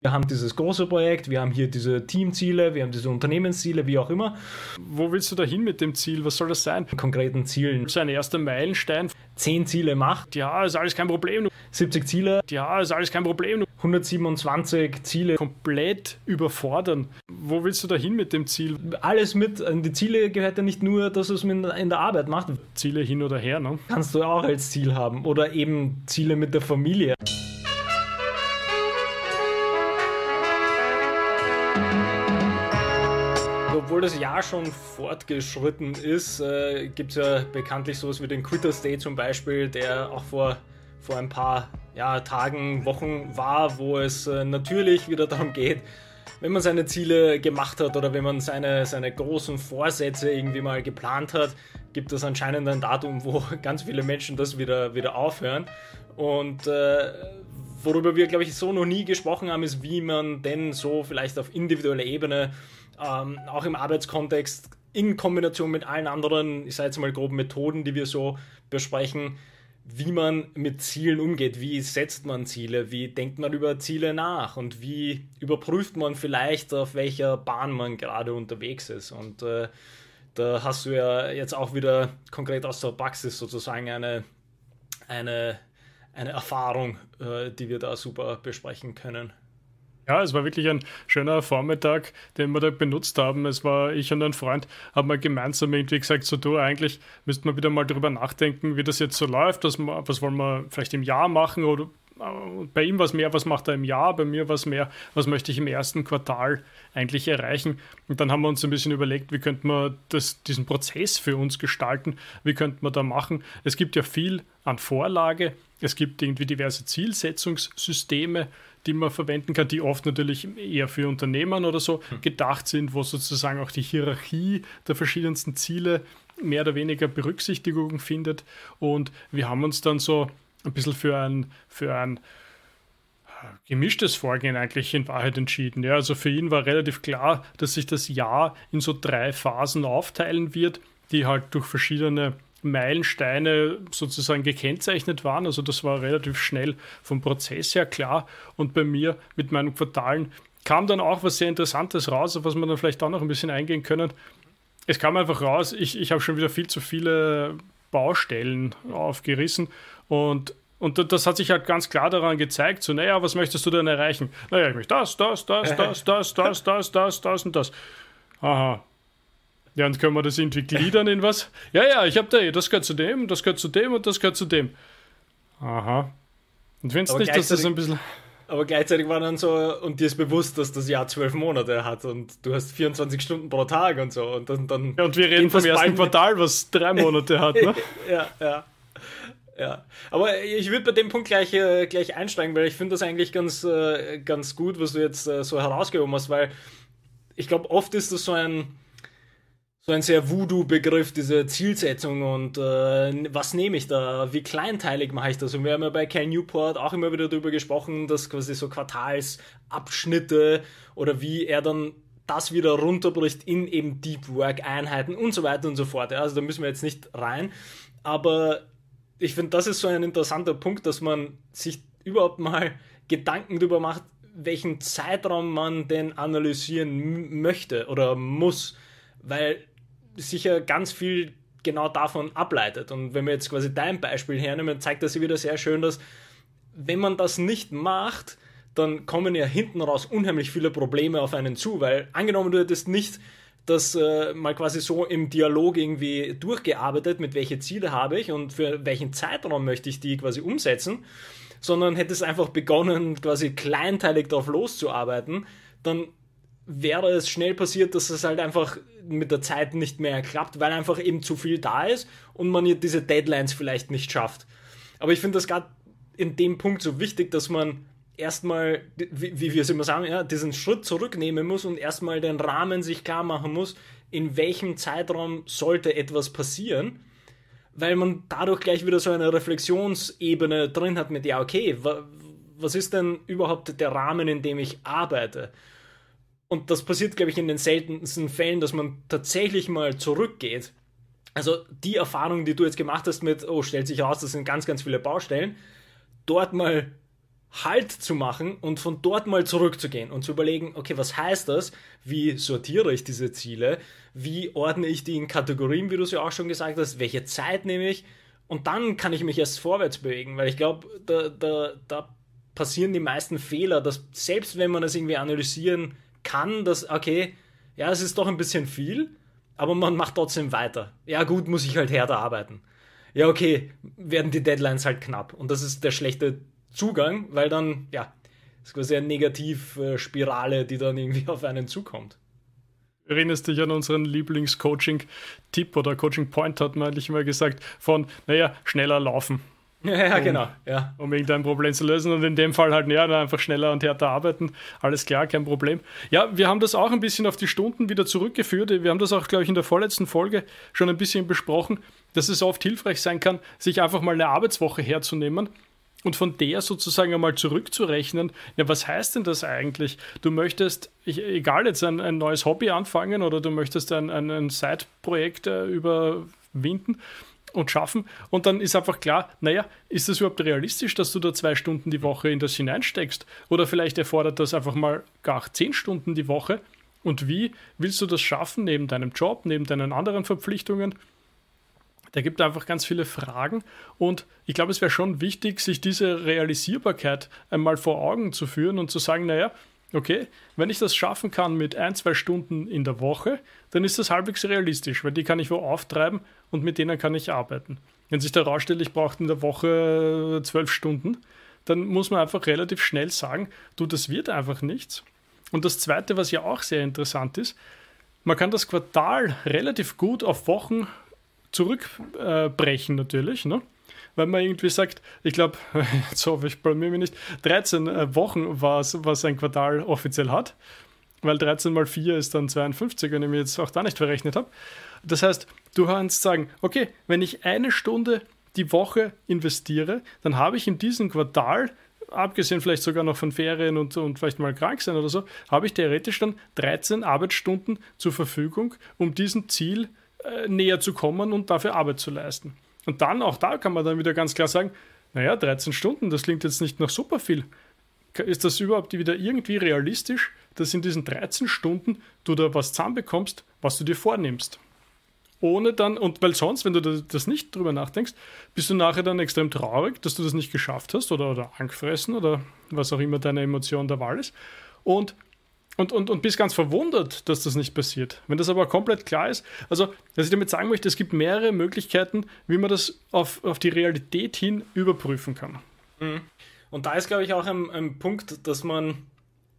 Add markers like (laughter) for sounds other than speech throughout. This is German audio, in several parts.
Wir haben dieses große Projekt, wir haben hier diese Teamziele, wir haben diese Unternehmensziele, wie auch immer. Wo willst du da hin mit dem Ziel? Was soll das sein? Konkreten Zielen. So ein erster Meilenstein. Zehn Ziele macht. Ja, ist alles kein Problem. 70 Ziele. Ja, ist alles kein Problem. 127 Ziele. Komplett überfordern. Wo willst du da hin mit dem Ziel? Alles mit. Die Ziele gehört ja nicht nur, dass es in der Arbeit macht. Ziele hin oder her, ne? Kannst du auch als Ziel haben. Oder eben Ziele mit der Familie. Obwohl das Jahr schon fortgeschritten ist, äh, gibt es ja bekanntlich sowas wie den Quitters Day zum Beispiel, der auch vor, vor ein paar ja, Tagen, Wochen war, wo es äh, natürlich wieder darum geht, wenn man seine Ziele gemacht hat oder wenn man seine, seine großen Vorsätze irgendwie mal geplant hat, gibt es anscheinend ein Datum, wo (laughs) ganz viele Menschen das wieder, wieder aufhören. Und äh, worüber wir, glaube ich, so noch nie gesprochen haben, ist, wie man denn so vielleicht auf individueller Ebene ähm, auch im Arbeitskontext in Kombination mit allen anderen, ich sage jetzt mal groben Methoden, die wir so besprechen, wie man mit Zielen umgeht, wie setzt man Ziele, wie denkt man über Ziele nach und wie überprüft man vielleicht, auf welcher Bahn man gerade unterwegs ist. Und äh, da hast du ja jetzt auch wieder konkret aus der Praxis sozusagen eine, eine, eine Erfahrung, äh, die wir da super besprechen können. Ja, es war wirklich ein schöner Vormittag, den wir da benutzt haben. Es war ich und ein Freund, haben mal gemeinsam irgendwie gesagt, so du, eigentlich müssten wir wieder mal darüber nachdenken, wie das jetzt so läuft, was, was wollen wir vielleicht im Jahr machen oder äh, bei ihm was mehr, was macht er im Jahr, bei mir was mehr, was möchte ich im ersten Quartal eigentlich erreichen. Und dann haben wir uns ein bisschen überlegt, wie könnte man das, diesen Prozess für uns gestalten, wie könnte man da machen. Es gibt ja viel an Vorlage, es gibt irgendwie diverse Zielsetzungssysteme, die man verwenden kann, die oft natürlich eher für Unternehmen oder so hm. gedacht sind, wo sozusagen auch die Hierarchie der verschiedensten Ziele mehr oder weniger Berücksichtigung findet. Und wir haben uns dann so ein bisschen für ein, für ein gemischtes Vorgehen eigentlich in Wahrheit entschieden. Ja, also für ihn war relativ klar, dass sich das Jahr in so drei Phasen aufteilen wird, die halt durch verschiedene Meilensteine sozusagen gekennzeichnet waren. Also das war relativ schnell vom Prozess her klar. Und bei mir mit meinen Quartalen kam dann auch was sehr Interessantes raus, auf was wir dann vielleicht auch noch ein bisschen eingehen können. Es kam einfach raus, ich, ich habe schon wieder viel zu viele Baustellen aufgerissen und und das hat sich halt ganz klar daran gezeigt, so, naja, was möchtest du denn erreichen? Naja, ich möchte das, das, das, das, das, das, das, das, das und das. Aha, ja, und können wir das irgendwie gliedern in was? Ja, ja, ich habe da, das gehört zu dem, das gehört zu dem und das gehört zu dem. Aha. Und findest du nicht, dass das ein bisschen. Aber gleichzeitig war dann so, und dir ist bewusst, dass das Jahr zwölf Monate hat und du hast 24 Stunden pro Tag und so. Und dann. dann ja, und wir reden vom ersten Quartal, was drei Monate hat, ne? (laughs) ja, ja. Ja, aber ich würde bei dem Punkt gleich, äh, gleich einsteigen, weil ich finde das eigentlich ganz, äh, ganz gut, was du jetzt äh, so herausgehoben hast, weil ich glaube, oft ist das so ein, so ein sehr Voodoo-Begriff, diese Zielsetzung und äh, was nehme ich da, wie kleinteilig mache ich das? Und wir haben ja bei Cal Newport auch immer wieder darüber gesprochen, dass quasi so Quartalsabschnitte oder wie er dann das wieder runterbricht in eben Deep Work-Einheiten und so weiter und so fort. Ja, also da müssen wir jetzt nicht rein. Aber ich finde, das ist so ein interessanter Punkt, dass man sich überhaupt mal Gedanken darüber macht, welchen Zeitraum man denn analysieren möchte oder muss. Weil sicher ganz viel genau davon ableitet. Und wenn wir jetzt quasi dein Beispiel hernehmen, zeigt das wieder sehr schön, dass wenn man das nicht macht, dann kommen ja hinten raus unheimlich viele Probleme auf einen zu, weil angenommen du hättest nicht das äh, mal quasi so im Dialog irgendwie durchgearbeitet, mit welche Ziele habe ich und für welchen Zeitraum möchte ich die quasi umsetzen, sondern hättest einfach begonnen, quasi kleinteilig darauf loszuarbeiten, dann wäre es schnell passiert, dass es halt einfach mit der Zeit nicht mehr klappt, weil einfach eben zu viel da ist und man diese Deadlines vielleicht nicht schafft. Aber ich finde das gerade in dem Punkt so wichtig, dass man erstmal, wie, wie wir es immer sagen, ja, diesen Schritt zurücknehmen muss und erstmal den Rahmen sich klar machen muss, in welchem Zeitraum sollte etwas passieren, weil man dadurch gleich wieder so eine Reflexionsebene drin hat mit, ja, okay, was ist denn überhaupt der Rahmen, in dem ich arbeite? Und das passiert, glaube ich, in den seltensten Fällen, dass man tatsächlich mal zurückgeht. Also die Erfahrung, die du jetzt gemacht hast mit, oh, stellt sich raus, das sind ganz, ganz viele Baustellen, dort mal Halt zu machen und von dort mal zurückzugehen und zu überlegen, okay, was heißt das? Wie sortiere ich diese Ziele? Wie ordne ich die in Kategorien, wie du es ja auch schon gesagt hast? Welche Zeit nehme ich? Und dann kann ich mich erst vorwärts bewegen, weil ich glaube, da, da, da passieren die meisten Fehler, dass selbst wenn man das irgendwie analysieren kann, dass, okay, ja, es ist doch ein bisschen viel, aber man macht trotzdem weiter. Ja, gut, muss ich halt härter arbeiten. Ja, okay, werden die Deadlines halt knapp. Und das ist der schlechte Zugang, weil dann, ja, ist quasi eine Negativspirale, die dann irgendwie (laughs) auf einen zukommt. Erinnerst dich an unseren Lieblings-Coaching-Tipp oder Coaching-Point, hat man eigentlich immer gesagt, von, naja, schneller laufen. Ja, ja genau. Ja. Um irgendein Problem zu lösen und in dem Fall halt, ja, einfach schneller und härter arbeiten. Alles klar, kein Problem. Ja, wir haben das auch ein bisschen auf die Stunden wieder zurückgeführt. Wir haben das auch, glaube ich, in der vorletzten Folge schon ein bisschen besprochen, dass es oft hilfreich sein kann, sich einfach mal eine Arbeitswoche herzunehmen und von der sozusagen einmal zurückzurechnen, ja, was heißt denn das eigentlich? Du möchtest, egal jetzt ein, ein, neues Hobby anfangen oder du möchtest ein, ein, ein Side-Projekt äh, überwinden und schaffen. Und dann ist einfach klar, naja, ist es überhaupt realistisch, dass du da zwei Stunden die Woche in das hineinsteckst? Oder vielleicht erfordert das einfach mal gar zehn Stunden die Woche. Und wie willst du das schaffen neben deinem Job, neben deinen anderen Verpflichtungen? Da gibt einfach ganz viele Fragen und ich glaube, es wäre schon wichtig, sich diese Realisierbarkeit einmal vor Augen zu führen und zu sagen, naja, okay, wenn ich das schaffen kann mit ein, zwei Stunden in der Woche, dann ist das halbwegs realistisch, weil die kann ich wo auftreiben und mit denen kann ich arbeiten. Wenn sich da rausstellt, ich brauche in der Woche zwölf Stunden, dann muss man einfach relativ schnell sagen, du, das wird einfach nichts. Und das Zweite, was ja auch sehr interessant ist, man kann das Quartal relativ gut auf Wochen zurückbrechen äh, natürlich, ne? Weil man irgendwie sagt, ich glaube, jetzt (laughs) hoffe ich bei mir nicht, 13 äh, Wochen war es, was ein Quartal offiziell hat, weil 13 mal 4 ist dann 52, wenn ich mir jetzt auch da nicht verrechnet habe. Das heißt, du kannst sagen, okay, wenn ich eine Stunde die Woche investiere, dann habe ich in diesem Quartal, abgesehen vielleicht sogar noch von Ferien und, und vielleicht mal krank sein oder so, habe ich theoretisch dann 13 Arbeitsstunden zur Verfügung, um diesem Ziel äh, näher zu kommen und dafür Arbeit zu leisten. Und dann, auch da kann man dann wieder ganz klar sagen, naja, 13 Stunden, das klingt jetzt nicht nach super viel. Ist das überhaupt wieder irgendwie realistisch, dass in diesen 13 Stunden du da was zusammenbekommst, was du dir vornimmst? Ohne dann, und weil sonst, wenn du das nicht drüber nachdenkst, bist du nachher dann extrem traurig, dass du das nicht geschafft hast oder, oder angefressen oder was auch immer deine Emotion der Wahl ist. Und und, und, und bist ganz verwundert, dass das nicht passiert. Wenn das aber komplett klar ist, also was ich damit sagen möchte, es gibt mehrere Möglichkeiten, wie man das auf, auf die Realität hin überprüfen kann. Mhm. Und da ist, glaube ich, auch ein, ein Punkt, dass man,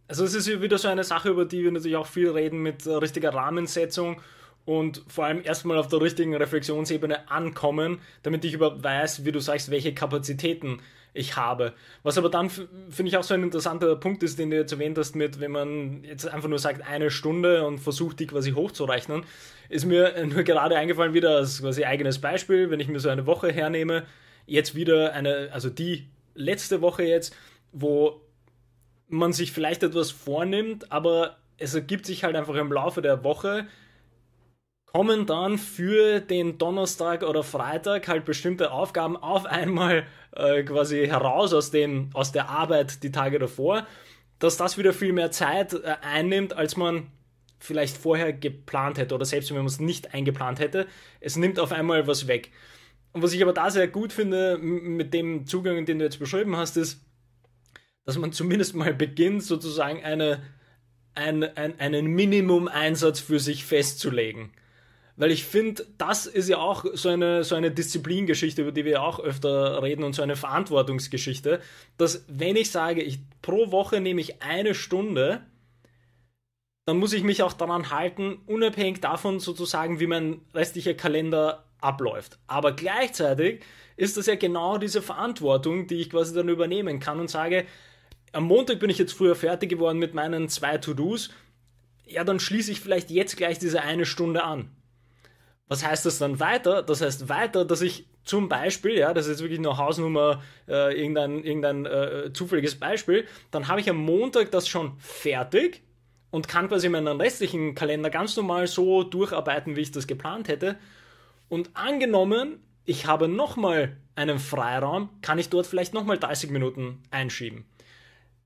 also es ist wieder so eine Sache, über die wir natürlich auch viel reden mit richtiger Rahmensetzung und vor allem erstmal auf der richtigen Reflexionsebene ankommen, damit ich überhaupt weiß, wie du sagst, welche Kapazitäten ich habe. Was aber dann, finde ich, auch so ein interessanter Punkt ist, den du jetzt erwähnt hast, mit, wenn man jetzt einfach nur sagt, eine Stunde und versucht, die quasi hochzurechnen, ist mir (laughs) nur gerade eingefallen, wieder als quasi eigenes Beispiel, wenn ich mir so eine Woche hernehme, jetzt wieder eine, also die letzte Woche jetzt, wo man sich vielleicht etwas vornimmt, aber es ergibt sich halt einfach im Laufe der Woche kommen dann für den Donnerstag oder Freitag halt bestimmte Aufgaben auf einmal äh, quasi heraus aus, dem, aus der Arbeit die Tage davor, dass das wieder viel mehr Zeit äh, einnimmt, als man vielleicht vorher geplant hätte oder selbst wenn man es nicht eingeplant hätte. Es nimmt auf einmal was weg. Und was ich aber da sehr gut finde mit dem Zugang, den du jetzt beschrieben hast, ist, dass man zumindest mal beginnt, sozusagen eine, ein, ein, einen Minimum-Einsatz für sich festzulegen. Weil ich finde, das ist ja auch so eine, so eine Disziplingeschichte, über die wir auch öfter reden und so eine Verantwortungsgeschichte, dass wenn ich sage, ich pro Woche nehme ich eine Stunde, dann muss ich mich auch daran halten, unabhängig davon sozusagen, wie mein restlicher Kalender abläuft. Aber gleichzeitig ist das ja genau diese Verantwortung, die ich quasi dann übernehmen kann und sage, am Montag bin ich jetzt früher fertig geworden mit meinen zwei To-Dos, ja, dann schließe ich vielleicht jetzt gleich diese eine Stunde an. Was heißt das dann weiter? Das heißt weiter, dass ich zum Beispiel, ja, das ist jetzt wirklich nur Hausnummer, äh, irgendein, irgendein äh, zufälliges Beispiel, dann habe ich am Montag das schon fertig und kann quasi meinen restlichen Kalender ganz normal so durcharbeiten, wie ich das geplant hätte. Und angenommen, ich habe nochmal einen Freiraum, kann ich dort vielleicht nochmal 30 Minuten einschieben.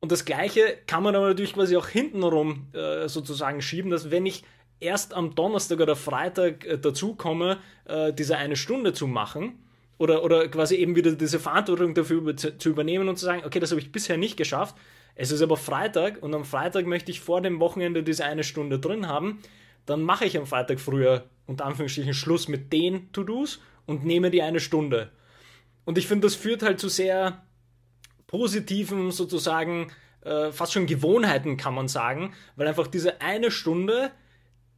Und das Gleiche kann man aber natürlich quasi auch hintenrum äh, sozusagen schieben, dass wenn ich erst am Donnerstag oder Freitag äh, dazu komme, äh, diese eine Stunde zu machen, oder, oder quasi eben wieder diese Verantwortung dafür über, zu übernehmen und zu sagen, okay, das habe ich bisher nicht geschafft. Es ist aber Freitag und am Freitag möchte ich vor dem Wochenende diese eine Stunde drin haben. Dann mache ich am Freitag früher unter Anführungsstrichen Schluss mit den To-Dos und nehme die eine Stunde. Und ich finde, das führt halt zu sehr positiven, sozusagen, äh, fast schon Gewohnheiten, kann man sagen, weil einfach diese eine Stunde,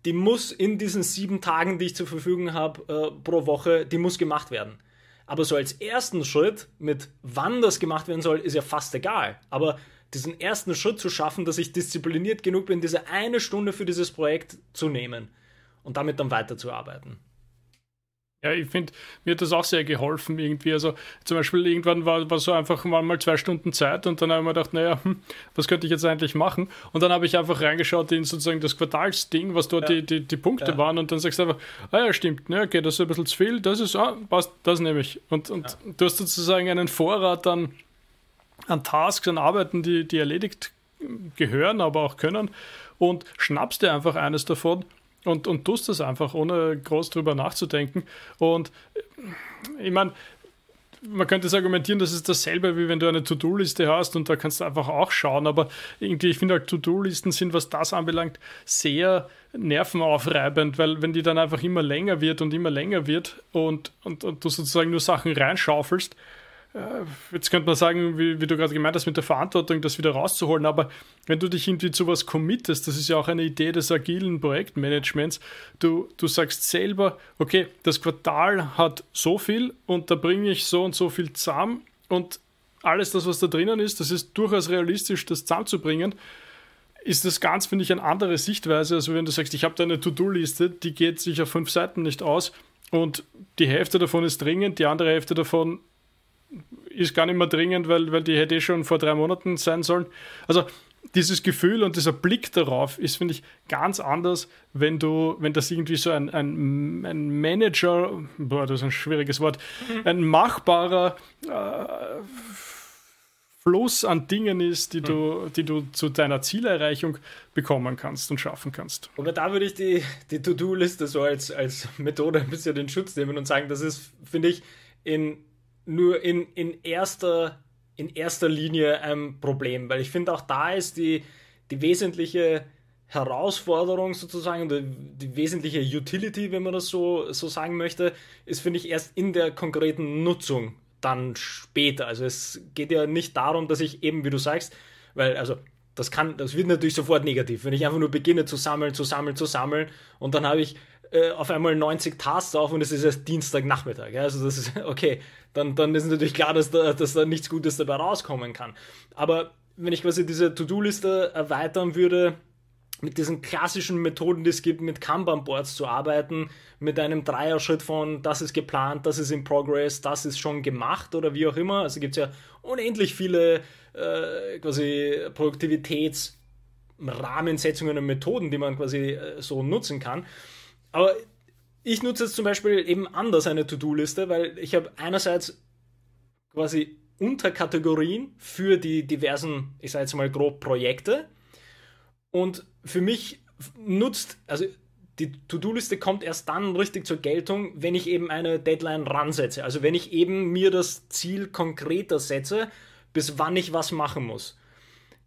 die muss in diesen sieben Tagen, die ich zur Verfügung habe äh, pro Woche, die muss gemacht werden. Aber so als ersten Schritt mit wann das gemacht werden soll, ist ja fast egal. Aber diesen ersten Schritt zu schaffen, dass ich diszipliniert genug bin, diese eine Stunde für dieses Projekt zu nehmen und damit dann weiterzuarbeiten. Ja, ich finde, mir hat das auch sehr geholfen irgendwie. Also zum Beispiel irgendwann war, war so einfach mal zwei Stunden Zeit und dann habe ich mir gedacht, naja, hm, was könnte ich jetzt eigentlich machen? Und dann habe ich einfach reingeschaut in sozusagen das Quartalsding, was dort ja. die, die, die Punkte ja. waren und dann sagst du einfach, ah ja, stimmt, ne, okay, das ist ein bisschen zu viel, das ist, ah, passt, das nehme ich. Und, und ja. du hast sozusagen einen Vorrat an, an Tasks, an Arbeiten, die, die erledigt gehören, aber auch können und schnappst dir einfach eines davon und, und tust das einfach, ohne groß drüber nachzudenken. Und ich meine, man könnte es argumentieren, das ist dasselbe, wie wenn du eine To-Do-Liste hast und da kannst du einfach auch schauen, aber irgendwie, ich finde halt To-Do-Listen sind, was das anbelangt, sehr nervenaufreibend, weil wenn die dann einfach immer länger wird und immer länger wird und, und, und du sozusagen nur Sachen reinschaufelst, jetzt könnte man sagen, wie, wie du gerade gemeint hast, mit der Verantwortung, das wieder rauszuholen, aber wenn du dich irgendwie zu was committest, das ist ja auch eine Idee des agilen Projektmanagements, du, du sagst selber, okay, das Quartal hat so viel und da bringe ich so und so viel zusammen. Und alles das, was da drinnen ist, das ist durchaus realistisch, das zusammenzubringen, ist das ganz, finde ich, eine andere Sichtweise, als wenn du sagst, ich habe da eine To-Do-Liste, die geht sich auf fünf Seiten nicht aus und die Hälfte davon ist dringend, die andere Hälfte davon ist gar nicht mehr dringend, weil, weil die hätte eh schon vor drei Monaten sein sollen. Also dieses Gefühl und dieser Blick darauf ist, finde ich, ganz anders, wenn du, wenn das irgendwie so ein, ein, ein Manager, boah, das ist ein schwieriges Wort, mhm. ein machbarer äh, Fluss an Dingen ist, die, mhm. du, die du zu deiner Zielerreichung bekommen kannst und schaffen kannst. Aber da würde ich die, die To-Do-Liste so als, als Methode ein bisschen den Schutz nehmen und sagen, das ist, finde ich, in nur in, in, erster, in erster Linie ein Problem, weil ich finde, auch da ist die, die wesentliche Herausforderung sozusagen, die, die wesentliche Utility, wenn man das so, so sagen möchte, ist, finde ich, erst in der konkreten Nutzung dann später. Also es geht ja nicht darum, dass ich eben, wie du sagst, weil, also das kann, das wird natürlich sofort negativ, wenn ich einfach nur beginne zu sammeln, zu sammeln, zu sammeln und dann habe ich äh, auf einmal 90 Tasks auf und es ist erst Dienstagnachmittag. Ja? Also das ist (laughs) okay dann, dann ist natürlich klar, dass da, dass da nichts Gutes dabei rauskommen kann. Aber wenn ich quasi diese To-Do-Liste erweitern würde, mit diesen klassischen Methoden, die es gibt, mit Kanban-Boards zu arbeiten, mit einem Dreierschritt von das ist geplant, das ist in Progress, das ist schon gemacht oder wie auch immer. Also gibt es ja unendlich viele äh, quasi Produktivitätsrahmensetzungen und Methoden, die man quasi äh, so nutzen kann. Aber ich nutze jetzt zum Beispiel eben anders eine To-Do-Liste, weil ich habe einerseits quasi Unterkategorien für die diversen, ich sage jetzt mal grob Projekte. Und für mich nutzt, also die To-Do-Liste kommt erst dann richtig zur Geltung, wenn ich eben eine Deadline ransetze. Also wenn ich eben mir das Ziel konkreter setze, bis wann ich was machen muss.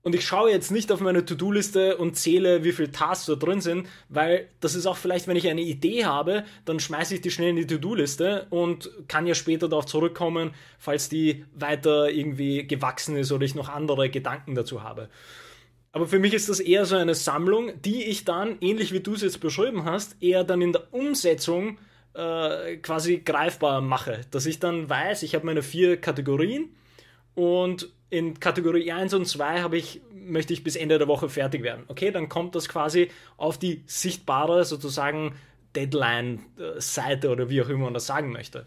Und ich schaue jetzt nicht auf meine To-Do-Liste und zähle, wie viele Tasks da drin sind, weil das ist auch vielleicht, wenn ich eine Idee habe, dann schmeiße ich die schnell in die To-Do-Liste und kann ja später darauf zurückkommen, falls die weiter irgendwie gewachsen ist oder ich noch andere Gedanken dazu habe. Aber für mich ist das eher so eine Sammlung, die ich dann, ähnlich wie du es jetzt beschrieben hast, eher dann in der Umsetzung äh, quasi greifbar mache. Dass ich dann weiß, ich habe meine vier Kategorien und in Kategorie 1 und 2 habe ich, möchte ich bis Ende der Woche fertig werden. Okay, dann kommt das quasi auf die sichtbare sozusagen Deadline-Seite oder wie auch immer man das sagen möchte.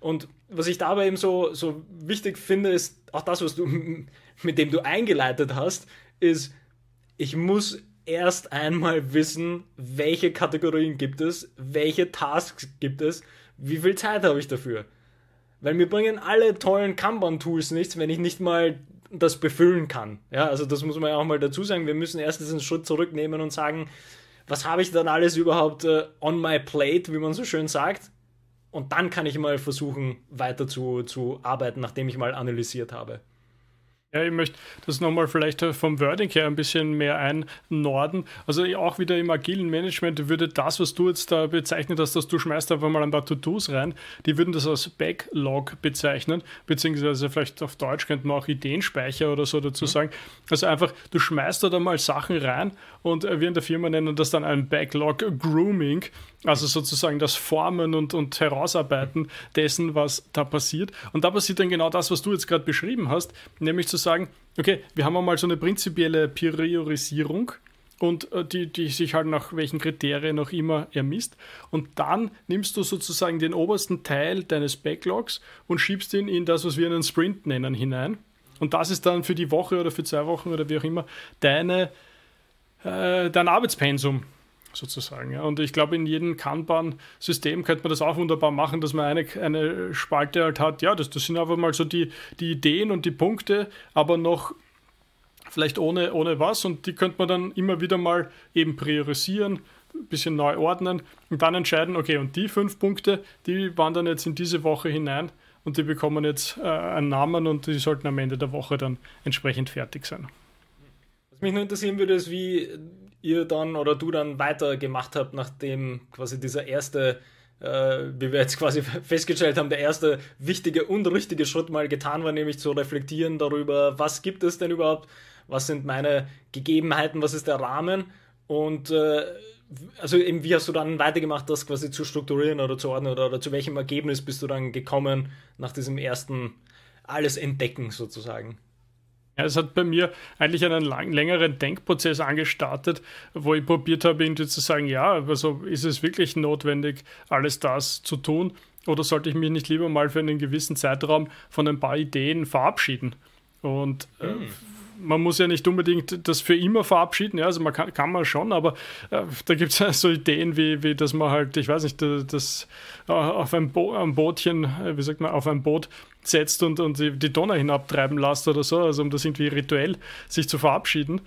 Und was ich dabei eben so, so wichtig finde, ist auch das, was du (laughs) mit dem du eingeleitet hast, ist, ich muss erst einmal wissen, welche Kategorien gibt es, welche Tasks gibt es, wie viel Zeit habe ich dafür. Weil mir bringen alle tollen Kanban-Tools nichts, wenn ich nicht mal das befüllen kann. Ja, also das muss man ja auch mal dazu sagen. Wir müssen erst diesen Schritt zurücknehmen und sagen, was habe ich dann alles überhaupt äh, on my plate, wie man so schön sagt. Und dann kann ich mal versuchen, weiter zu, zu arbeiten, nachdem ich mal analysiert habe. Ja, ich möchte das nochmal vielleicht vom Wording her ein bisschen mehr einnorden. Also auch wieder im agilen Management würde das, was du jetzt da bezeichnet hast, dass du schmeißt einfach mal ein paar To-Dos rein, die würden das als Backlog bezeichnen, beziehungsweise vielleicht auf Deutsch könnte man auch Ideenspeicher oder so dazu mhm. sagen. Also einfach, du schmeißt da mal Sachen rein und wir in der Firma nennen das dann ein Backlog Grooming, also sozusagen das Formen und, und Herausarbeiten dessen, was da passiert. Und da passiert dann genau das, was du jetzt gerade beschrieben hast, nämlich zu sagen, okay, wir haben einmal so eine prinzipielle Priorisierung und äh, die, die sich halt nach welchen Kriterien auch immer ermisst. Und dann nimmst du sozusagen den obersten Teil deines Backlogs und schiebst ihn in das, was wir einen Sprint nennen, hinein. Und das ist dann für die Woche oder für zwei Wochen oder wie auch immer deine, äh, dein Arbeitspensum sozusagen. Ja. Und ich glaube, in jedem Kanban-System könnte man das auch wunderbar machen, dass man eine, eine Spalte halt hat. Ja, das, das sind einfach mal so die, die Ideen und die Punkte, aber noch vielleicht ohne, ohne was. Und die könnte man dann immer wieder mal eben priorisieren, ein bisschen neu ordnen und dann entscheiden, okay, und die fünf Punkte, die wandern jetzt in diese Woche hinein und die bekommen jetzt äh, einen Namen und die sollten am Ende der Woche dann entsprechend fertig sein. Was mich nur interessieren würde, ist, wie ihr dann oder du dann weitergemacht habt, nachdem quasi dieser erste, äh, wie wir jetzt quasi (laughs) festgestellt haben, der erste wichtige und richtige Schritt mal getan war, nämlich zu reflektieren darüber, was gibt es denn überhaupt, was sind meine Gegebenheiten, was ist der Rahmen und äh, also eben, wie hast du dann weitergemacht, das quasi zu strukturieren oder zu ordnen oder, oder zu welchem Ergebnis bist du dann gekommen nach diesem ersten alles entdecken sozusagen? Ja, es hat bei mir eigentlich einen lang, längeren Denkprozess angestartet, wo ich probiert habe, irgendwie zu sagen, ja, also ist es wirklich notwendig, alles das zu tun? Oder sollte ich mich nicht lieber mal für einen gewissen Zeitraum von ein paar Ideen verabschieden? Und äh, hm man muss ja nicht unbedingt das für immer verabschieden, ja, also man kann, kann man schon, aber äh, da gibt es ja (laughs) so Ideen wie, wie, dass man halt, ich weiß nicht, das äh, auf ein, Bo ein Bootchen, äh, wie sagt man, auf ein Boot setzt und, und die, die Donau hinabtreiben lässt oder so, also um das irgendwie rituell sich zu verabschieden.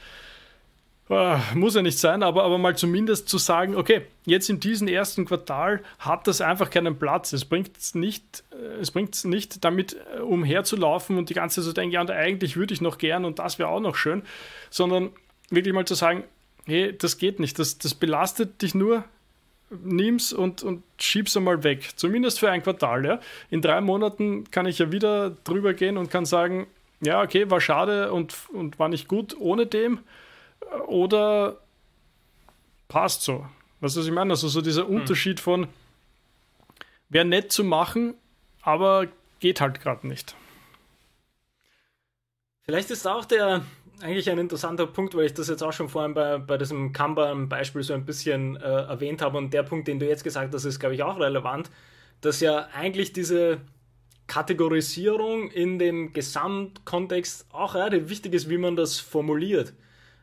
Uh, muss ja nicht sein, aber, aber mal zumindest zu sagen, okay, jetzt in diesem ersten Quartal hat das einfach keinen Platz. Es bringt nicht, äh, es bringt nicht damit äh, umherzulaufen und die ganze Zeit zu denken, ja, und eigentlich würde ich noch gern und das wäre auch noch schön, sondern wirklich mal zu sagen, hey, das geht nicht, das, das belastet dich nur, nimm's und, und schieb's einmal weg. Zumindest für ein Quartal, ja. In drei Monaten kann ich ja wieder drüber gehen und kann sagen, ja, okay, war schade und, und war nicht gut ohne dem oder passt so. Weißt du, was ich meine? Also so dieser hm. Unterschied von wäre nett zu machen, aber geht halt gerade nicht. Vielleicht ist auch der eigentlich ein interessanter Punkt, weil ich das jetzt auch schon vorhin bei, bei diesem Kanban-Beispiel so ein bisschen äh, erwähnt habe und der Punkt, den du jetzt gesagt hast, ist, glaube ich, auch relevant, dass ja eigentlich diese Kategorisierung in dem Gesamtkontext auch relativ wichtig ist, wie man das formuliert.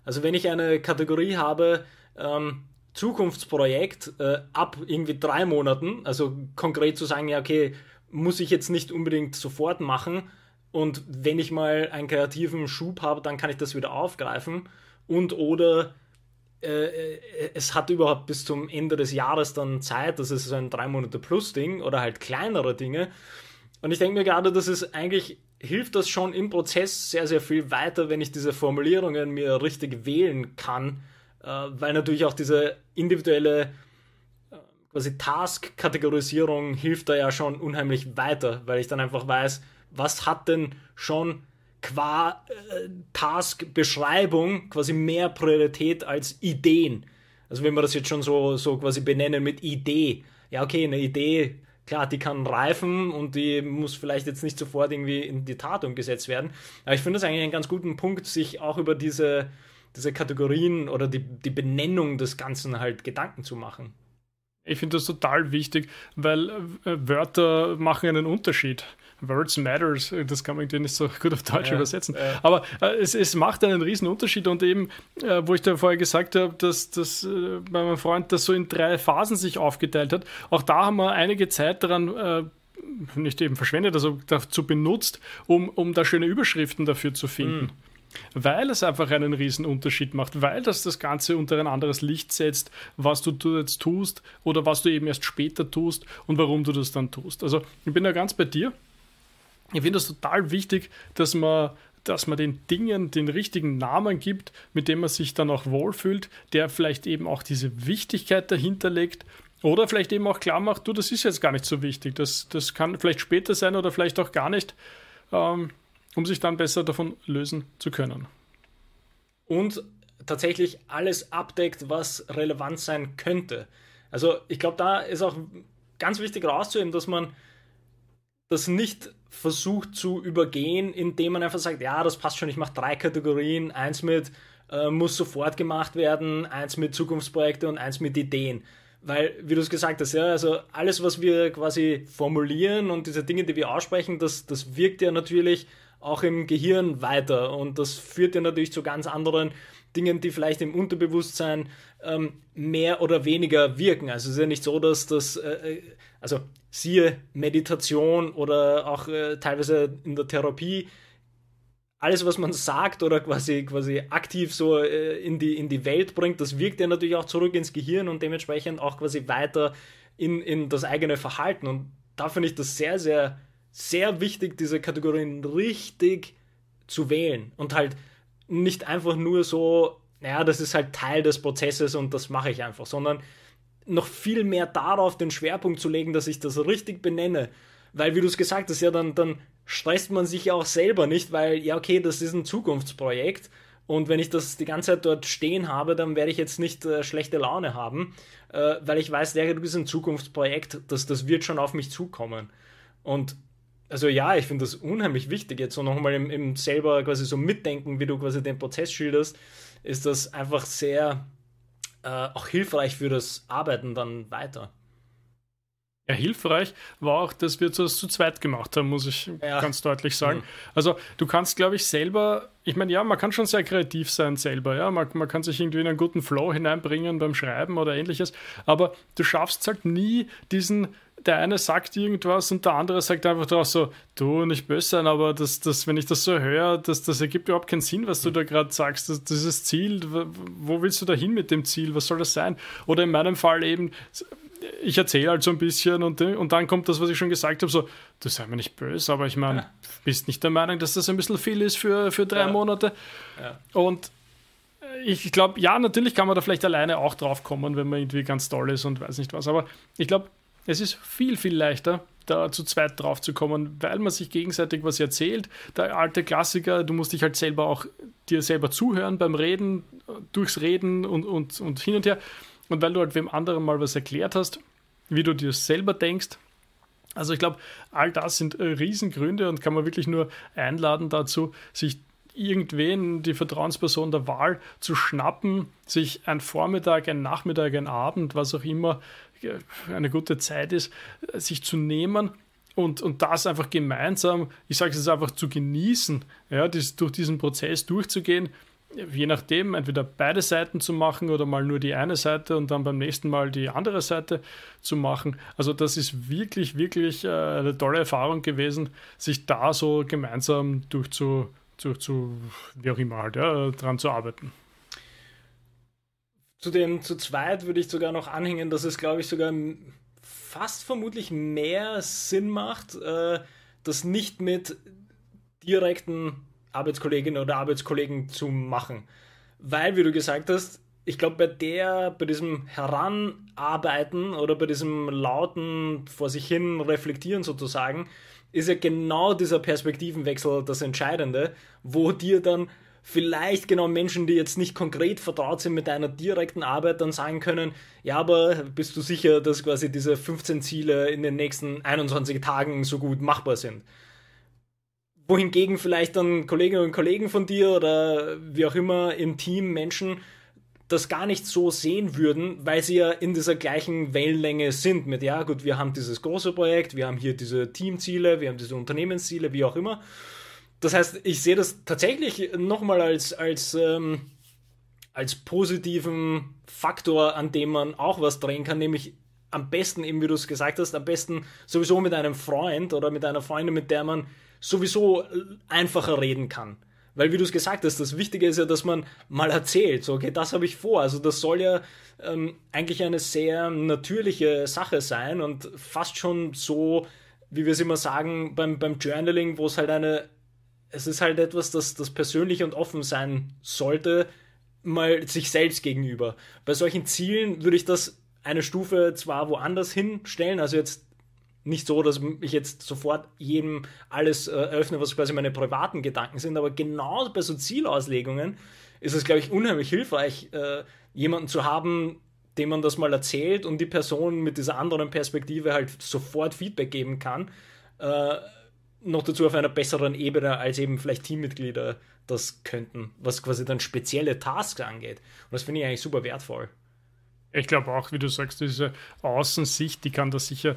Also wenn ich eine Kategorie habe, ähm, Zukunftsprojekt äh, ab irgendwie drei Monaten, also konkret zu sagen, ja, okay, muss ich jetzt nicht unbedingt sofort machen und wenn ich mal einen kreativen Schub habe, dann kann ich das wieder aufgreifen und oder äh, äh es hat überhaupt bis zum Ende des Jahres dann Zeit, das ist so ein drei Monate plus Ding oder halt kleinere Dinge. Und ich denke mir gerade, das ist eigentlich hilft das schon im Prozess sehr, sehr viel weiter, wenn ich diese Formulierungen mir richtig wählen kann, äh, weil natürlich auch diese individuelle äh, quasi Task-Kategorisierung hilft da ja schon unheimlich weiter, weil ich dann einfach weiß, was hat denn schon qua äh, Task-Beschreibung quasi mehr Priorität als Ideen. Also wenn wir das jetzt schon so, so quasi benennen mit Idee. Ja, okay, eine Idee klar, die kann reifen und die muss vielleicht jetzt nicht sofort irgendwie in die Tat umgesetzt werden. Aber ich finde das eigentlich einen ganz guten Punkt, sich auch über diese, diese Kategorien oder die, die Benennung des Ganzen halt Gedanken zu machen. Ich finde das total wichtig, weil äh, Wörter machen einen Unterschied. Words Matters, das kann man irgendwie nicht so (laughs) gut auf Deutsch ja, übersetzen. Ja. Aber äh, es, es macht einen riesen Unterschied und eben, äh, wo ich da vorher gesagt habe, dass das äh, bei meinem Freund das so in drei Phasen sich aufgeteilt hat, auch da haben wir einige Zeit daran äh, nicht eben verschwendet, also dazu benutzt, um, um da schöne Überschriften dafür zu finden. Mhm weil es einfach einen riesen Unterschied macht, weil das das Ganze unter ein anderes Licht setzt, was du jetzt tust oder was du eben erst später tust und warum du das dann tust. Also ich bin da ganz bei dir. Ich finde es total wichtig, dass man dass man den Dingen den richtigen Namen gibt, mit dem man sich dann auch wohlfühlt, der vielleicht eben auch diese Wichtigkeit dahinter legt oder vielleicht eben auch klar macht, du, das ist jetzt gar nicht so wichtig, das, das kann vielleicht später sein oder vielleicht auch gar nicht, ähm, um sich dann besser davon lösen zu können. Und tatsächlich alles abdeckt, was relevant sein könnte. Also ich glaube, da ist auch ganz wichtig rauszuheben, dass man das nicht versucht zu übergehen, indem man einfach sagt, ja, das passt schon, ich mache drei Kategorien, eins mit äh, muss sofort gemacht werden, eins mit Zukunftsprojekte und eins mit Ideen. Weil, wie du es gesagt hast, ja, also alles, was wir quasi formulieren und diese Dinge, die wir aussprechen, das, das wirkt ja natürlich auch im Gehirn weiter und das führt ja natürlich zu ganz anderen Dingen, die vielleicht im Unterbewusstsein ähm, mehr oder weniger wirken. Also es ist ja nicht so, dass das, äh, äh also siehe Meditation oder auch äh, teilweise in der Therapie, alles, was man sagt oder quasi, quasi aktiv so äh, in, die, in die Welt bringt, das wirkt ja natürlich auch zurück ins Gehirn und dementsprechend auch quasi weiter in, in das eigene Verhalten. Und da finde ich das sehr, sehr, sehr wichtig, diese Kategorien richtig zu wählen und halt nicht einfach nur so, naja, das ist halt Teil des Prozesses und das mache ich einfach, sondern noch viel mehr darauf den Schwerpunkt zu legen, dass ich das richtig benenne. Weil, wie du es gesagt hast, ja, dann, dann stresst man sich ja auch selber nicht, weil, ja, okay, das ist ein Zukunftsprojekt und wenn ich das die ganze Zeit dort stehen habe, dann werde ich jetzt nicht äh, schlechte Laune haben, äh, weil ich weiß, der ist ein Zukunftsprojekt, das, das wird schon auf mich zukommen. Und also ja, ich finde das unheimlich wichtig, jetzt so nochmal im, im selber quasi so mitdenken, wie du quasi den Prozess schilderst, ist das einfach sehr, äh, auch hilfreich für das Arbeiten dann weiter. Ja, hilfreich war auch, dass wir das zu zweit gemacht haben, muss ich ja. ganz deutlich sagen. Mhm. Also du kannst, glaube ich, selber, ich meine, ja, man kann schon sehr kreativ sein selber, ja, man, man kann sich irgendwie in einen guten Flow hineinbringen beim Schreiben oder ähnliches, aber du schaffst halt nie diesen, der eine sagt irgendwas und der andere sagt einfach drauf so, du, nicht böse sein, aber das, das, wenn ich das so höre, das, das ergibt überhaupt keinen Sinn, was du da gerade sagst. Das, dieses Ziel, wo willst du da hin mit dem Ziel? Was soll das sein? Oder in meinem Fall eben, ich erzähle halt so ein bisschen und, und dann kommt das, was ich schon gesagt habe, so, du sei mir nicht böse, aber ich meine, ja. bist nicht der Meinung, dass das ein bisschen viel ist für, für drei ja. Monate? Ja. Und ich glaube, ja, natürlich kann man da vielleicht alleine auch drauf kommen, wenn man irgendwie ganz toll ist und weiß nicht was, aber ich glaube, es ist viel, viel leichter, da zu zweit drauf zu kommen, weil man sich gegenseitig was erzählt. Der alte Klassiker, du musst dich halt selber auch dir selber zuhören beim Reden, durchs Reden und, und, und hin und her. Und weil du halt wem anderen mal was erklärt hast, wie du dir selber denkst. Also ich glaube, all das sind äh, Riesengründe und kann man wirklich nur einladen dazu, sich irgendwen, die Vertrauensperson der Wahl zu schnappen, sich ein Vormittag, ein Nachmittag, ein Abend, was auch immer eine gute Zeit ist, sich zu nehmen und, und das einfach gemeinsam, ich sage es einfach zu genießen, ja, dies, durch diesen Prozess durchzugehen, je nachdem, entweder beide Seiten zu machen oder mal nur die eine Seite und dann beim nächsten Mal die andere Seite zu machen. Also das ist wirklich, wirklich äh, eine tolle Erfahrung gewesen, sich da so gemeinsam durchzu, durchzu wie auch immer halt, ja, dran zu arbeiten. Zu dem zu zweit würde ich sogar noch anhängen, dass es, glaube ich, sogar fast vermutlich mehr Sinn macht, äh, das nicht mit direkten Arbeitskolleginnen oder Arbeitskollegen zu machen. Weil, wie du gesagt hast, ich glaube, bei der, bei diesem Heranarbeiten oder bei diesem lauten vor sich hin reflektieren sozusagen, ist ja genau dieser Perspektivenwechsel das Entscheidende, wo dir dann vielleicht genau Menschen, die jetzt nicht konkret vertraut sind mit einer direkten Arbeit, dann sagen können, ja, aber bist du sicher, dass quasi diese 15 Ziele in den nächsten 21 Tagen so gut machbar sind? Wohingegen vielleicht dann Kolleginnen und Kollegen von dir oder wie auch immer im Team Menschen das gar nicht so sehen würden, weil sie ja in dieser gleichen Wellenlänge sind mit, ja gut, wir haben dieses große Projekt, wir haben hier diese Teamziele, wir haben diese Unternehmensziele, wie auch immer. Das heißt, ich sehe das tatsächlich nochmal als, als, ähm, als positiven Faktor, an dem man auch was drehen kann, nämlich am besten, eben wie du es gesagt hast, am besten sowieso mit einem Freund oder mit einer Freundin, mit der man sowieso einfacher reden kann. Weil, wie du es gesagt hast, das Wichtige ist ja, dass man mal erzählt, so, okay, das habe ich vor. Also, das soll ja ähm, eigentlich eine sehr natürliche Sache sein und fast schon so, wie wir es immer sagen, beim, beim Journaling, wo es halt eine, es ist halt etwas, das, das persönlich und offen sein sollte, mal sich selbst gegenüber. Bei solchen Zielen würde ich das eine Stufe zwar woanders hinstellen, also jetzt nicht so, dass ich jetzt sofort jedem alles äh, eröffne, was quasi meine privaten Gedanken sind, aber genau bei so Zielauslegungen ist es, glaube ich, unheimlich hilfreich, äh, jemanden zu haben, dem man das mal erzählt und die Person mit dieser anderen Perspektive halt sofort Feedback geben kann. Äh, noch dazu auf einer besseren Ebene, als eben vielleicht Teammitglieder das könnten, was quasi dann spezielle Tasks angeht. Und das finde ich eigentlich super wertvoll. Ich glaube auch, wie du sagst, diese Außensicht, die kann da sicher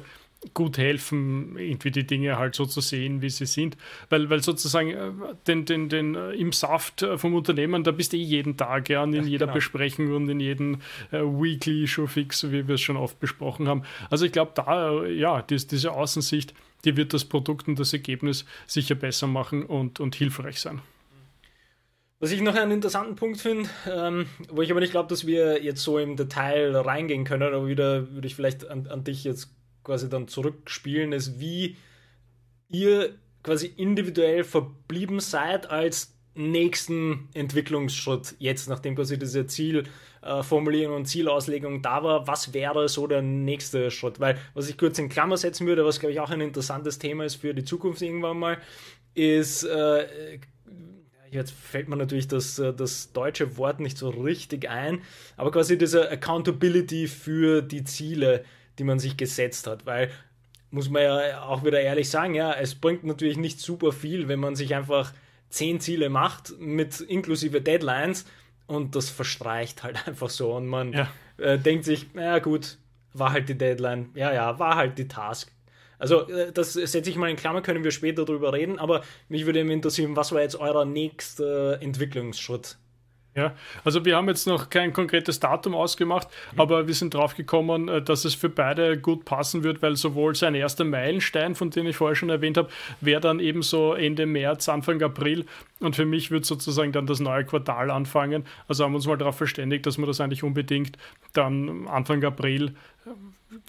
gut helfen, irgendwie die Dinge halt so zu sehen, wie sie sind. Weil, weil sozusagen äh, den, den, den, äh, im Saft äh, vom Unternehmen, da bist du eh jeden Tag ja, und in ja, jeder genau. Besprechung und in jedem äh, Weekly Showfix, wie wir es schon oft besprochen haben. Also ich glaube, da, ja, dies, diese Außensicht, die wird das Produkt und das Ergebnis sicher besser machen und, und hilfreich sein. Was ich noch einen interessanten Punkt finde, ähm, wo ich aber nicht glaube, dass wir jetzt so im Detail reingehen können, aber wieder würde ich vielleicht an, an dich jetzt quasi dann zurückspielen, ist, wie ihr quasi individuell verblieben seid als nächsten Entwicklungsschritt jetzt, nachdem quasi diese Zielformulierung und Zielauslegung da war, was wäre so der nächste Schritt? Weil, was ich kurz in Klammer setzen würde, was glaube ich auch ein interessantes Thema ist für die Zukunft irgendwann mal, ist äh, Jetzt fällt mir natürlich das, äh, das deutsche Wort nicht so richtig ein, aber quasi diese Accountability für die Ziele, die man sich gesetzt hat, weil muss man ja auch wieder ehrlich sagen, ja, es bringt natürlich nicht super viel, wenn man sich einfach zehn Ziele macht mit inklusive Deadlines und das verstreicht halt (laughs) einfach so und man ja. äh, denkt sich, naja gut, war halt die Deadline, ja, ja, war halt die Task. Also, äh, das setze ich mal in Klammer, können wir später drüber reden, aber mich würde interessieren, was war jetzt euer nächster Entwicklungsschritt? Ja, also wir haben jetzt noch kein konkretes Datum ausgemacht, mhm. aber wir sind drauf gekommen, äh, dass es für beide gut passen wird, weil sowohl sein erster Meilenstein, von dem ich vorher schon erwähnt habe, wäre dann eben so Ende März, Anfang April und für mich wird sozusagen dann das neue Quartal anfangen. Also haben wir uns mal darauf verständigt, dass wir das eigentlich unbedingt dann Anfang April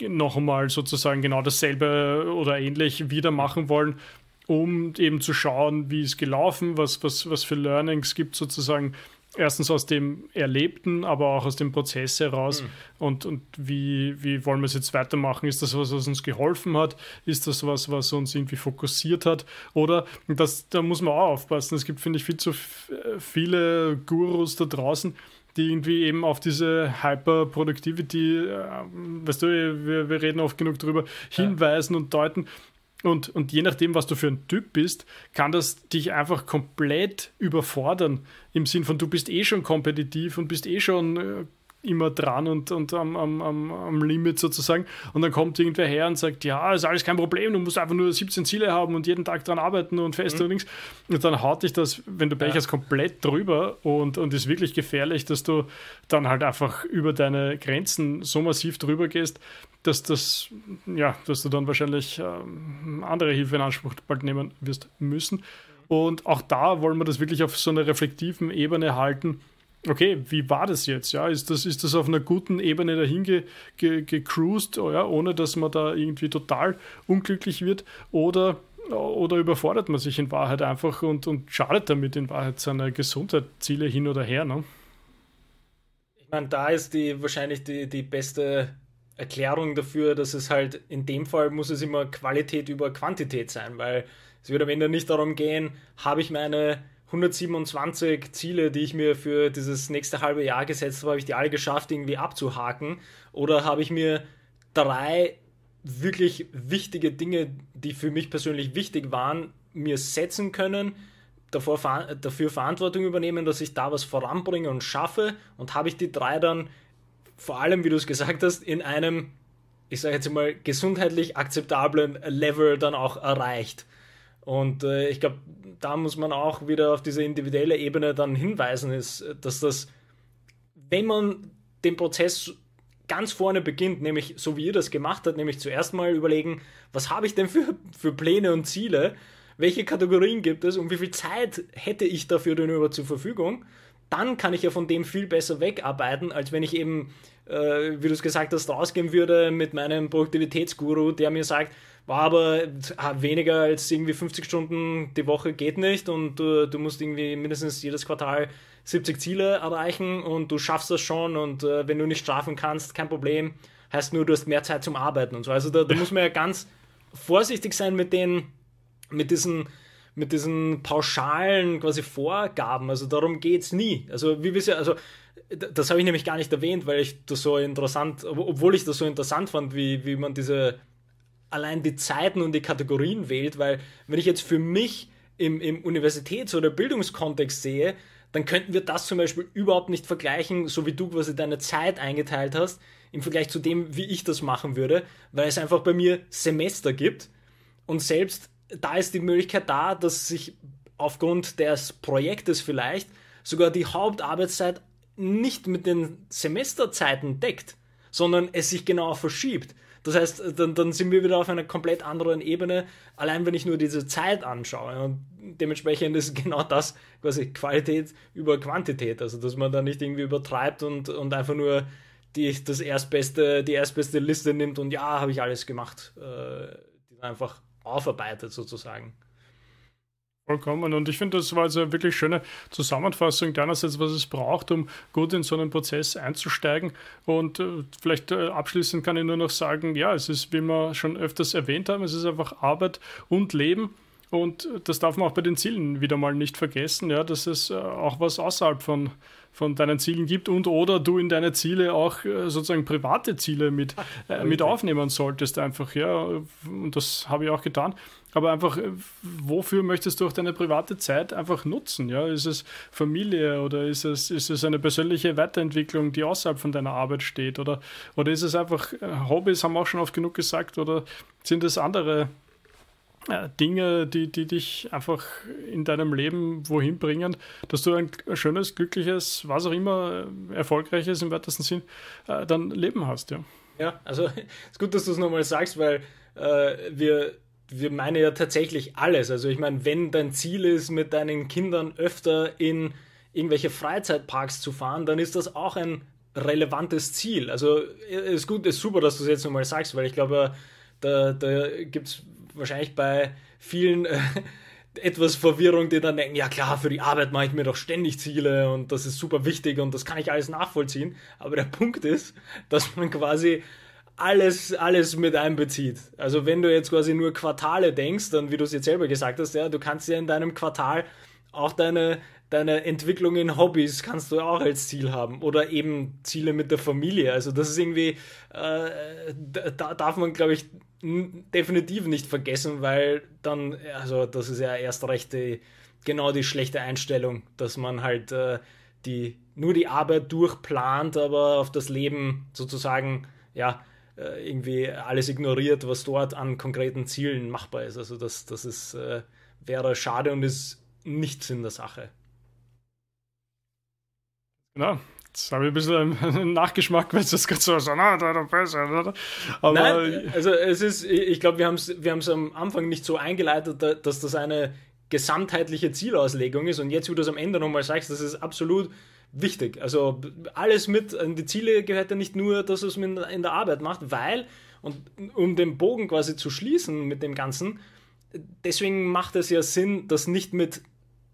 noch einmal sozusagen genau dasselbe oder ähnlich wieder machen wollen, um eben zu schauen, wie es gelaufen, was, was, was für Learnings gibt sozusagen erstens aus dem Erlebten, aber auch aus dem Prozess heraus. Mhm. Und, und wie, wie wollen wir es jetzt weitermachen? Ist das was, was uns geholfen hat? Ist das was, was uns irgendwie fokussiert hat? Oder, das, da muss man auch aufpassen, es gibt, finde ich, viel zu viele Gurus da draußen, die irgendwie eben auf diese Hyper-Productivity, äh, weißt du, wir, wir reden oft genug drüber, hinweisen ja. und deuten. Und, und je nachdem, was du für ein Typ bist, kann das dich einfach komplett überfordern. Im Sinn von, du bist eh schon kompetitiv und bist eh schon äh, immer dran und, und am, am, am, Limit sozusagen. Und dann kommt irgendwer her und sagt, ja, ist alles kein Problem, du musst einfach nur 17 Ziele haben und jeden Tag dran arbeiten und fest mhm. und links. Und dann haut dich das, wenn du Pech hast, komplett drüber und, und ist wirklich gefährlich, dass du dann halt einfach über deine Grenzen so massiv drüber gehst, dass das, ja, dass du dann wahrscheinlich ähm, andere Hilfe in Anspruch bald nehmen wirst müssen. Und auch da wollen wir das wirklich auf so einer reflektiven Ebene halten okay, wie war das jetzt? Ja, ist das, ist das auf einer guten Ebene dahin ge, ge, gecruised, oh ja, ohne dass man da irgendwie total unglücklich wird? Oder, oder überfordert man sich in Wahrheit einfach und, und schadet damit in Wahrheit seiner Gesundheitsziele hin oder her? Ne? Ich meine, da ist die wahrscheinlich die, die beste Erklärung dafür, dass es halt in dem Fall muss es immer Qualität über Quantität sein, weil es wird am Ende nicht darum gehen, habe ich meine 127 Ziele, die ich mir für dieses nächste halbe Jahr gesetzt habe, habe ich die alle geschafft, irgendwie abzuhaken? Oder habe ich mir drei wirklich wichtige Dinge, die für mich persönlich wichtig waren, mir setzen können, davor, dafür Verantwortung übernehmen, dass ich da was voranbringe und schaffe? Und habe ich die drei dann vor allem, wie du es gesagt hast, in einem, ich sage jetzt mal, gesundheitlich akzeptablen Level dann auch erreicht? Und äh, ich glaube, da muss man auch wieder auf diese individuelle Ebene dann hinweisen, ist, dass das, wenn man den Prozess ganz vorne beginnt, nämlich so wie ihr das gemacht habt, nämlich zuerst mal überlegen, was habe ich denn für, für Pläne und Ziele, welche Kategorien gibt es? Und wie viel Zeit hätte ich dafür denn über zur Verfügung, dann kann ich ja von dem viel besser wegarbeiten, als wenn ich eben, äh, wie du es gesagt hast, rausgehen würde mit meinem Produktivitätsguru, der mir sagt, war aber weniger als irgendwie 50 Stunden die Woche geht nicht und du, du musst irgendwie mindestens jedes Quartal 70 Ziele erreichen und du schaffst das schon und äh, wenn du nicht schlafen kannst, kein Problem, heißt nur, du hast mehr Zeit zum Arbeiten und so. Also da, da muss man ja ganz vorsichtig sein mit den, mit diesen, mit diesen pauschalen quasi Vorgaben. Also darum geht es nie. Also wie wir ja, also das habe ich nämlich gar nicht erwähnt, weil ich das so interessant, obwohl ich das so interessant fand, wie, wie man diese allein die Zeiten und die Kategorien wählt, weil wenn ich jetzt für mich im, im Universitäts- oder Bildungskontext sehe, dann könnten wir das zum Beispiel überhaupt nicht vergleichen, so wie du quasi deine Zeit eingeteilt hast, im Vergleich zu dem, wie ich das machen würde, weil es einfach bei mir Semester gibt und selbst da ist die Möglichkeit da, dass sich aufgrund des Projektes vielleicht sogar die Hauptarbeitszeit nicht mit den Semesterzeiten deckt, sondern es sich genau verschiebt. Das heißt, dann, dann sind wir wieder auf einer komplett anderen Ebene, allein wenn ich nur diese Zeit anschaue. Und dementsprechend ist (laughs) genau das quasi Qualität über Quantität. Also, dass man da nicht irgendwie übertreibt und, und einfach nur die, das erstbeste, die erstbeste Liste nimmt und ja, habe ich alles gemacht. Äh, die einfach aufarbeitet sozusagen. Vollkommen. Und ich finde, das war also eine wirklich schöne Zusammenfassung deinerseits, was es braucht, um gut in so einen Prozess einzusteigen. Und äh, vielleicht äh, abschließend kann ich nur noch sagen, ja, es ist, wie wir schon öfters erwähnt haben, es ist einfach Arbeit und Leben. Und das darf man auch bei den Zielen wieder mal nicht vergessen, ja, dass es äh, auch was außerhalb von, von deinen Zielen gibt und oder du in deine Ziele auch äh, sozusagen private Ziele mit, äh, mit aufnehmen solltest einfach, ja. Und das habe ich auch getan aber einfach, äh, wofür möchtest du auch deine private Zeit einfach nutzen? Ja? Ist es Familie oder ist es, ist es eine persönliche Weiterentwicklung, die außerhalb von deiner Arbeit steht? Oder, oder ist es einfach Hobbys, haben wir auch schon oft genug gesagt, oder sind es andere Dinge, die, die dich einfach in deinem Leben wohin bringen, dass du ein schönes, glückliches, was auch immer, erfolgreiches im weitesten Sinn, dann Leben hast, ja. Ja, also es (laughs) ist gut, dass du es nochmal sagst, weil äh, wir wir meinen ja tatsächlich alles. Also ich meine, wenn dein Ziel ist, mit deinen Kindern öfter in irgendwelche Freizeitparks zu fahren, dann ist das auch ein relevantes Ziel. Also ist gut, ist super, dass du es jetzt nochmal sagst, weil ich glaube, da, da gibt es wahrscheinlich bei vielen äh, etwas Verwirrung, die dann denken, ja klar, für die Arbeit mache ich mir doch ständig Ziele und das ist super wichtig und das kann ich alles nachvollziehen. Aber der Punkt ist, dass man quasi alles, alles mit einbezieht. Also wenn du jetzt quasi nur Quartale denkst, dann wie du es jetzt selber gesagt hast, ja, du kannst ja in deinem Quartal auch deine, deine Entwicklung in Hobbys kannst du auch als Ziel haben oder eben Ziele mit der Familie. Also das ist irgendwie, äh, da darf man, glaube ich, definitiv nicht vergessen, weil dann, also das ist ja erst recht die, genau die schlechte Einstellung, dass man halt äh, die, nur die Arbeit durchplant, aber auf das Leben sozusagen, ja, äh, irgendwie alles ignoriert, was dort an konkreten Zielen machbar ist. Also das, das ist, äh, wäre schade und ist nichts in der Sache. Genau. Jetzt habe ich ein bisschen einen (laughs) Nachgeschmack, weil es das gerade so, so na, da, da besser, oder? Aber Nein, also es ist, ich glaube, wir haben es wir am Anfang nicht so eingeleitet, dass das eine gesamtheitliche Zielauslegung ist und jetzt, wo du es am Ende nochmal sagst, das ist absolut wichtig. Also alles mit, die Ziele gehört ja nicht nur, dass es in der Arbeit macht, weil, und um den Bogen quasi zu schließen mit dem Ganzen, deswegen macht es ja Sinn, das nicht mit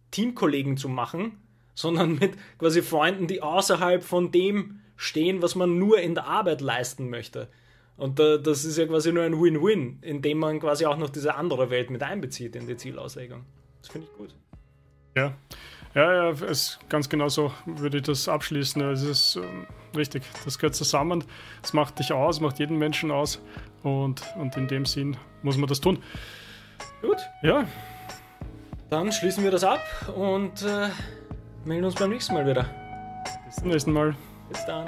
Teamkollegen zu machen, sondern mit quasi Freunden, die außerhalb von dem stehen, was man nur in der Arbeit leisten möchte. Und das ist ja quasi nur ein Win-Win, indem man quasi auch noch diese andere Welt mit einbezieht in die Zielauslegung. Das finde ich gut. Ja. Ja, ja, es, ganz genau so würde ich das abschließen. Es ist ähm, richtig, das gehört zusammen. Es macht dich aus, macht jeden Menschen aus. Und, und in dem Sinn muss man das tun. Gut. Ja. Dann schließen wir das ab und äh, melden uns beim nächsten Mal wieder. Bis zum nächsten Mal. Bis dann.